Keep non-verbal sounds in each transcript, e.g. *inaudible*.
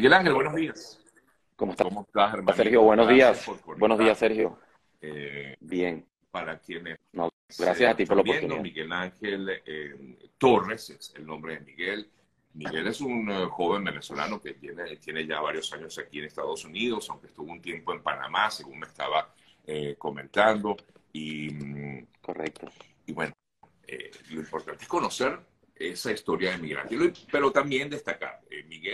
Miguel Ángel, buenos días. ¿Cómo estás? ¿Cómo estás, hermano? Sergio, buenos días. Buenos días, Sergio. Eh, Bien. para quienes No, gracias a ti por la están viendo, oportunidad. Miguel Ángel eh, Torres es el nombre de Miguel. Miguel es un eh, joven venezolano que tiene, tiene ya varios años aquí en Estados Unidos, aunque estuvo un tiempo en Panamá, según me estaba eh, comentando. Y, mm, Correcto. y bueno, lo importante es conocer esa historia de migrante, Lo- pero también destacar,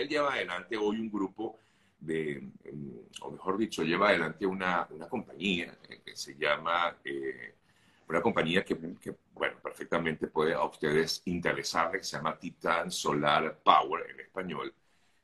lleva adelante hoy un grupo de, mm, o mejor dicho, lleva adelante una, una compañía eh, que se llama, eh, una compañía que, que, bueno, perfectamente puede a ustedes interesarles, que se llama Titan Solar Power en español.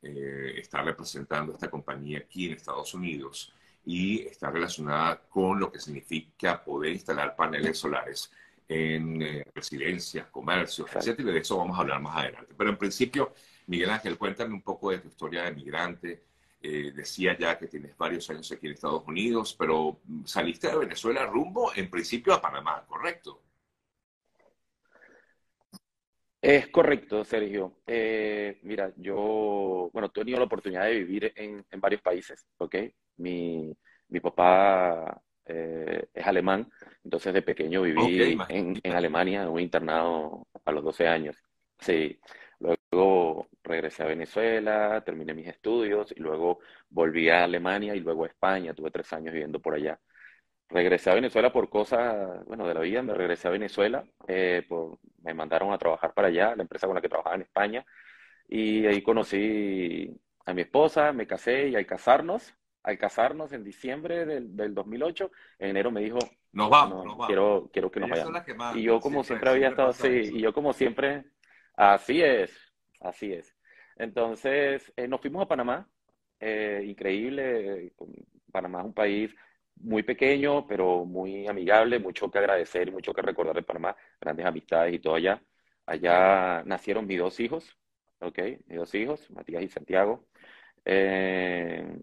Eh, está representando esta compañía aquí en Estados Unidos y está relacionada con lo que significa poder instalar paneles solares en eh, residencias, comercios, etcétera. Y de eso vamos a hablar más adelante. Pero en principio, Miguel Ángel, cuéntame un poco de tu historia de migrante. Eh, decía ya que tienes varios años aquí en Estados Unidos, pero saliste de Venezuela rumbo, en principio, a Panamá, ¿correcto? Es correcto, Sergio. Eh, mira, yo, bueno, he tenido la oportunidad de vivir en, en varios países, ¿ok? Mi, mi papá eh, es alemán, entonces de pequeño viví en, en Alemania, en un internado a los 12 años. Sí, luego regresé a Venezuela, terminé mis estudios y luego volví a Alemania y luego a España. Tuve tres años viviendo por allá. Regresé a Venezuela por cosas, bueno, de la vida, me regresé a Venezuela, eh, por- me mandaron a trabajar para allá, la empresa con la que trabajaba en España, y ahí conocí a mi esposa, me casé y al casarnos, al casarnos en diciembre del, del 2008, en enero me dijo, Nos vamos, no, nos vamos. quiero, quiero que nos vayamos. que Y yo como siempre- siempre había siempre estado así, eso. y yo como siempre, así es, así es. Entonces, eh, nos fuimos a Panamá, eh, increíble, Panamá es un país muy pequeño, pero muy amigable, mucho que agradecer mucho que recordar de Panamá, grandes amistades y todo allá. Allá nacieron mis dos hijos, ¿ok? Mis dos hijos, Matías y Santiago. Eh,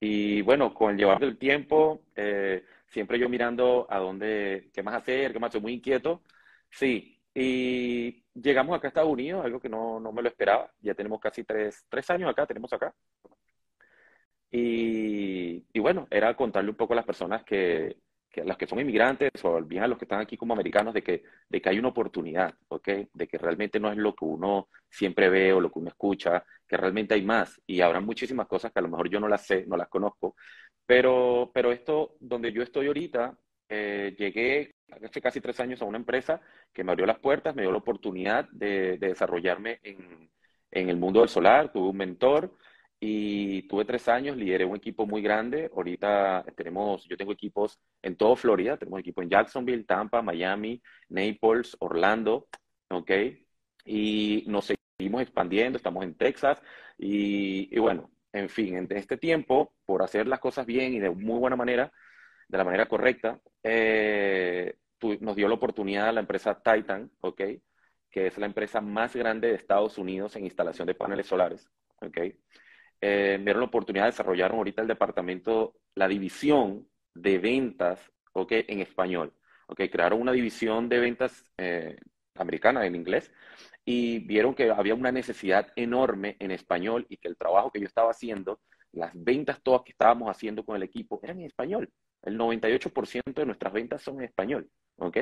y bueno, con el llevar del tiempo, eh, siempre yo mirando a dónde, qué más hacer, qué más, soy muy inquieto. Sí, y llegamos acá a Estados Unidos, algo que no, no me lo esperaba. Ya tenemos casi tres, tres años acá, tenemos acá. Y, y bueno, era contarle un poco a las personas que, que las que son inmigrantes o bien a los que están aquí como americanos de que, de que hay una oportunidad, ¿ok? De que realmente no es lo que uno siempre ve o lo que uno escucha, que realmente hay más y habrá muchísimas cosas que a lo mejor yo no las sé, no las conozco, pero, pero esto donde yo estoy ahorita, eh, llegué hace casi tres años a una empresa que me abrió las puertas, me dio la oportunidad de, de desarrollarme en, en el mundo del solar, tuve un mentor y tuve tres años, lideré un equipo muy grande. Ahorita tenemos, yo tengo equipos en todo Florida, tenemos equipo en Jacksonville, Tampa, Miami, Naples, Orlando, ¿ok? Y nos seguimos expandiendo, estamos en Texas y, y bueno, en fin, en este tiempo, por hacer las cosas bien y de muy buena manera, de la manera correcta, eh, nos dio la oportunidad la empresa Titan, ¿ok? Que es la empresa más grande de Estados Unidos en instalación de paneles solares, ¿ok? eh, me dieron la oportunidad de desarrollar ahorita el departamento, la división de ventas, ¿ok? En español, ¿ok? Crearon una división de ventas eh, americana en inglés y vieron que había una necesidad enorme en español y que el trabajo que yo estaba haciendo, las ventas todas que estábamos haciendo con el equipo eran en español. El 98% de nuestras ventas son en español, ¿ok?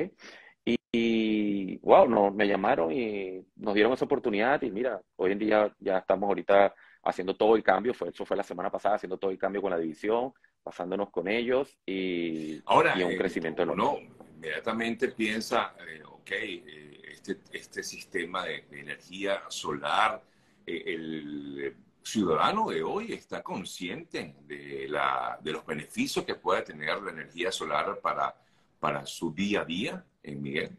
Y, y, wow, no, me llamaron y nos dieron esa oportunidad y mira, hoy en día ya estamos ahorita haciendo todo el cambio, fue, eso fue la semana pasada, haciendo todo el cambio con la división, pasándonos con ellos y, Ahora, y un eh, crecimiento enorme. uno inmediatamente piensa, eh, ok, eh, este, este sistema de, de energía solar, eh, el ciudadano de hoy está consciente de, la, de los beneficios que puede tener la energía solar para, para su día a día, eh, Miguel.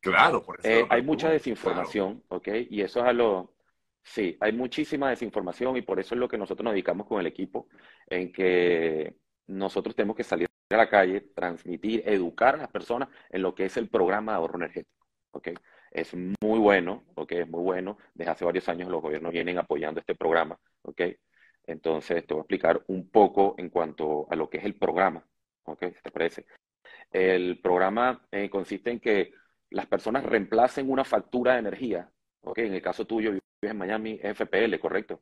Claro, por eso Eh, hay mucha desinformación, ¿ok? Y eso es a lo... Sí, hay muchísima desinformación y por eso es lo que nosotros nos dedicamos con el equipo, en que nosotros tenemos que salir a la calle, transmitir, educar a las personas en lo que es el programa de ahorro energético, ¿ok? Es muy bueno, ¿ok? Es muy bueno. Desde hace varios años los gobiernos vienen apoyando este programa, ¿ok? Entonces te voy a explicar un poco en cuanto a lo que es el programa, ¿ok? ¿Te parece? El programa eh, consiste en que las personas reemplacen una factura de energía, ¿ok? En el caso tuyo, en Miami, es FPL, ¿correcto?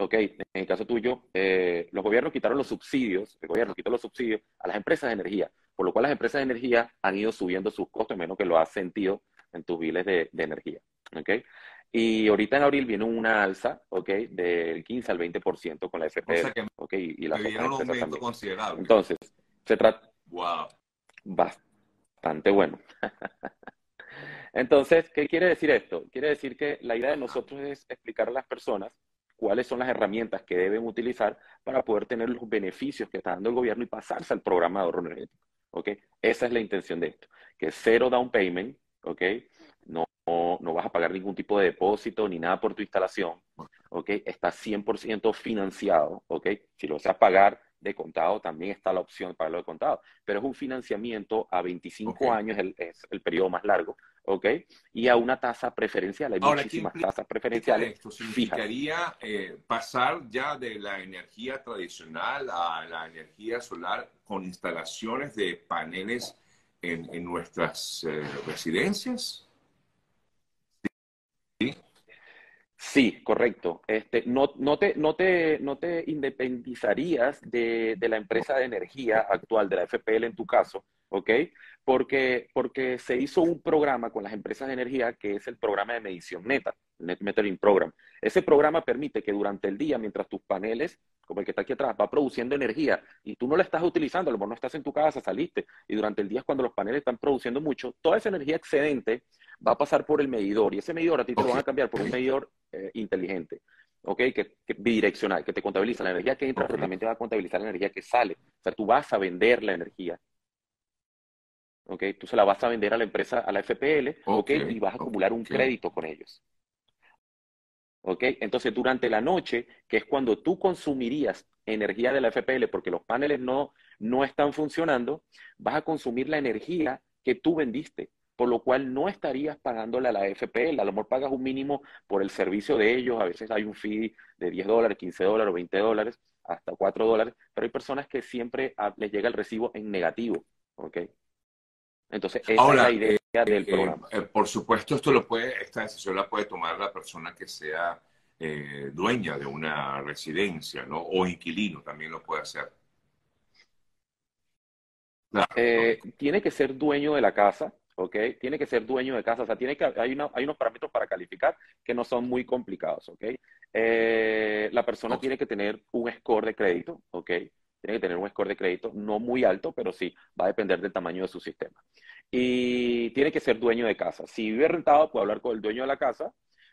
Ok, en el caso tuyo, eh, los gobiernos quitaron los subsidios, el gobierno quitó los subsidios a las empresas de energía, por lo cual las empresas de energía han ido subiendo sus costos, menos que lo has sentido en tus biles de, de energía. ¿ok? Y ahorita en abril viene una alza, ¿ok? Del 15 al 20% con la FPL, o que, ¿ok? Y, las otras empresas también. considerable. Entonces, se trata... Wow. Bastante bueno. *laughs* Entonces, ¿qué quiere decir esto? Quiere decir que la idea de nosotros es explicar a las personas cuáles son las herramientas que deben utilizar para poder tener los beneficios que está dando el gobierno y pasarse al programa de ahorro energético. ¿ok? Esa es la intención de esto, que cero down payment, ¿ok? No, no, vas a pagar ningún tipo de depósito ni nada por tu instalación, ¿ok? Está 100% financiado, ¿ok? Si lo deseas pagar de contado, también está la opción para lo de contado, pero es un financiamiento a 25 años, el, es el periodo más largo, ¿ok? Y a una tasa preferencial, hay muchísimas tasas preferenciales. Esto significaría eh, pasar ya de la energía tradicional a la energía solar con instalaciones de paneles en, en nuestras eh, residencias. Sí, correcto. Este, no, no, te, no, te, no te independizarías de, de, la empresa de energía actual, de la FPL en tu caso, ¿ok? Porque, porque se hizo un programa con las empresas de energía que es el programa de medición neta, Net Metering Program. Ese programa permite que durante el día, mientras tus paneles, como el que está aquí atrás, va produciendo energía y tú no la estás utilizando, a lo mejor no estás en tu casa, saliste, y durante el día es cuando los paneles están produciendo mucho, toda esa energía excedente va a pasar por el medidor y ese medidor a ti te lo van a cambiar por un medidor eh, inteligente, ¿ok? Que, bidireccional, que te contabiliza la energía que entra, pero también te va a contabilizar la energía que sale. O sea, tú vas a vender la energía. ¿Ok? Tú se la vas a vender a la empresa, a la FPL, ¿ok? Y vas a acumular un crédito con ellos. ¿Ok? Entonces, durante la noche, que es cuando tú consumirías energía de la FPL porque los paneles no, no están funcionando, vas a consumir la energía que tú vendiste por lo cual no estarías pagándole a la FPL. A lo mejor pagas un mínimo por el servicio de ellos, a veces hay un fee de 10 dólares, 15 dólares, 20 dólares, hasta 4 dólares, pero hay personas que siempre les llega el recibo en negativo, ¿ok? Entonces, esa es la idea eh, del eh, programa. Eh, por supuesto, esto lo puede, esta decisión la puede tomar la persona que sea dueña de una residencia, ¿no? O inquilino también lo puede hacer. Tiene que ser dueño de la casa, ¿ok? Tiene que ser dueño de casa, o sea, tiene que, hay, hay unos parámetros para calificar que no son muy complicados, ¿ok? La persona tiene que tener un score de crédito, ¿ok? Tiene que tener un score de crédito no muy alto, pero sí, va a depender del tamaño de su sistema. Y tiene que ser dueño de casa. Si vive rentado, puede hablar con el dueño de la casa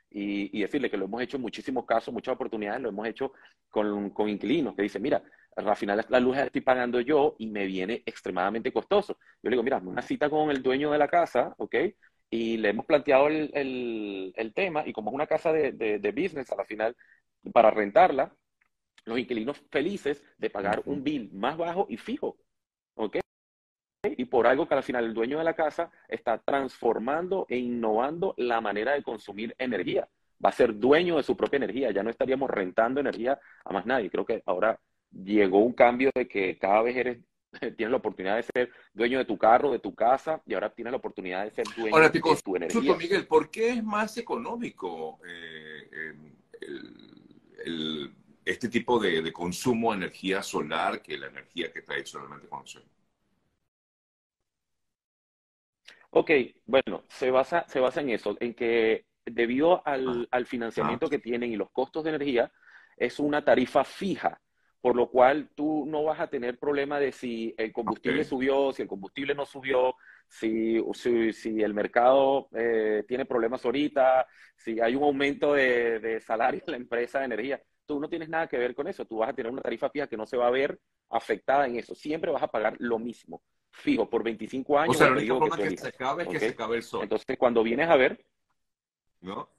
y, decirle que lo hemos hecho en muchísimos casos, muchas oportunidades, lo hemos hecho con, con inquilinos que dicen, mira, al final la luz la estoy pagando yo y me viene extremadamente costoso. Yo le digo, mira, una cita con el dueño de la casa, ¿ok? Y le hemos planteado el, el, tema y como es una casa de, de, business, a la final, para rentarla, los inquilinos felices de pagar un bill más bajo y fijo, ¿ok? Y por algo que al final el dueño de la casa está transformando e innovando la manera de consumir energía. Va a ser dueño de su propia energía, ya no estaríamos rentando energía a más nadie. Creo que ahora llegó un cambio de que cada vez eres *laughs* tienes la oportunidad de ser dueño de tu carro, de tu casa, y ahora tienes la oportunidad de ser dueño de tu energía. Miguel, ¿por qué es más económico eh, este tipo de, consumo de energía solar que la energía que tradicionalmente conocemos? Ok, bueno, se basa, se basa en eso, en que debido al, ah. financiamiento ah. que tienen y los costos de energía, es una tarifa fija por lo cual tú no vas a tener problema de si el combustible subió, si el combustible no subió, si, si, el mercado eh, tiene problemas ahorita, si hay un aumento de, salario en la empresa de energía. Tú no tienes nada que ver con eso, tú vas a tener una tarifa fija que no se va a ver afectada en eso. Siempre vas a pagar lo mismo, fijo, por 25 años. O sea, la única forma que, se acabe es que se acabe el sol. Entonces, cuando vienes a ver, ¿no?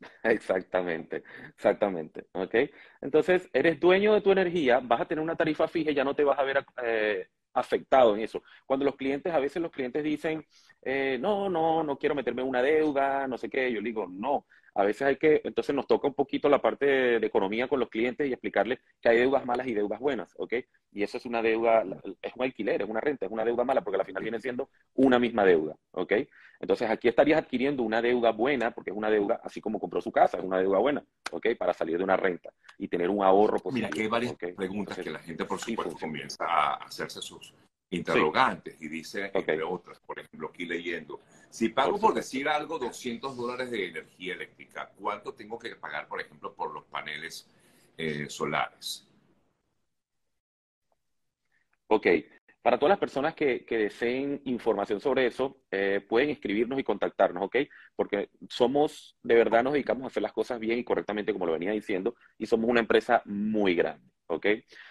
*laughs* Exactamente, exactamente. ¿Ok? Entonces, eres dueño de tu energía, vas a tener una tarifa fija y ya no te vas a ver eh, afectado en eso. Cuando los clientes, a veces los clientes dicen, eh, no, no, no quiero meterme en una deuda, no sé qué, yo digo, no, a veces hay que, entonces nos toca un poquito la parte de, economía con los clientes y explicarles que hay deudas malas y deudas buenas, ¿ok? Y eso es una deuda, es un alquiler, es una renta, es una deuda mala porque al final viene siendo una misma deuda, ¿ok? Entonces aquí estarías adquiriendo una deuda buena porque es una deuda, así como compró su casa, es una deuda buena, ¿ok? Para salir de una renta y tener un ahorro positivo. Mira, que hay varias preguntas que la gente, por supuesto, comienza a hacerse sus interrogantes y dice, entre otras, por ejemplo, aquí leyendo, si pago por, decir algo 200 dólares de energía eléctrica, ¿cuánto tengo que pagar, por ejemplo, por los paneles eh, solares? Ok, para todas las personas que, deseen información sobre eso, eh, pueden escribirnos y contactarnos, ¿ok? Porque somos, de verdad nos dedicamos a hacer las cosas bien y correctamente, como lo venía diciendo, y somos una empresa muy grande. ¿ok?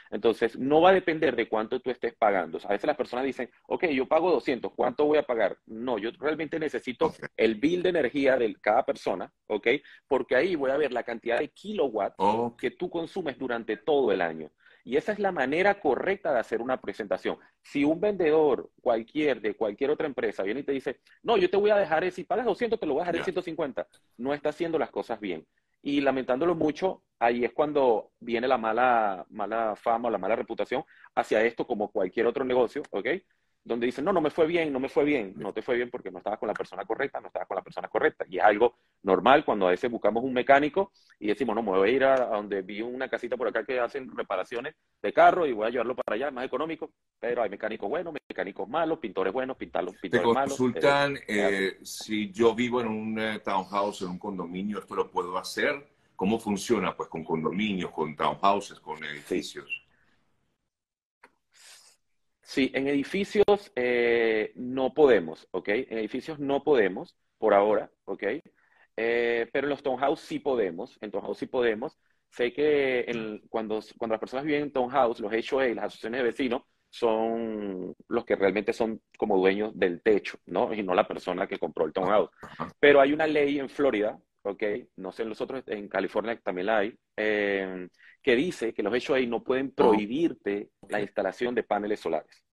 Entonces, no va a depender de cuánto tú estés pagando. a veces las personas dicen, ok, yo pago 200, ¿cuánto voy a pagar? No, yo realmente necesito el bill de energía de cada persona, ¿ok? Porque ahí voy a ver la cantidad de kilowatts que tú consumes durante todo el año. Y esa es la manera correcta de hacer una presentación. Si un vendedor cualquier de cualquier otra empresa viene y te dice, no, yo te voy a dejar, si pagas 200, te lo voy a dejar en 150, no está haciendo las cosas bien. Y lamentándolo mucho, ahí es cuando viene la mala, mala fama o la mala reputación hacia esto como cualquier otro negocio, ¿ok? Donde dicen, no, no me fue bien, no me fue bien, no te fue bien porque no estabas con la persona correcta, no estabas con la persona correcta. Y es algo normal cuando a veces buscamos un mecánico y decimos, no, me voy a ir a, donde vi una casita por acá que hacen reparaciones de carro y voy a llevarlo para allá, más económico, pero hay mecánicos buenos, mecánicos malos, pintores buenos, pintarlos, pintores malos. consultan eh, si yo vivo en un eh, townhouse, en un condominio, ¿esto lo puedo hacer? ¿Cómo funciona? Pues con condominios, con townhouses, con edificios. Sí, en edificios eh, no podemos, ¿ok? En edificios no podemos por ahora, ¿ok? Eh, pero en los townhouses sí podemos, en townhouse sí podemos. Sé que cuando, cuando las personas viven en townhouse, los HOA, las asociaciones de vecinos, son los que realmente son como dueños del techo, ¿no? Y no la persona que compró el townhouse. Pero hay una ley en Florida ¿ok? No sé, nosotros en California también la hay, eh, que dice que los HOA no pueden prohibirte la instalación de paneles solares,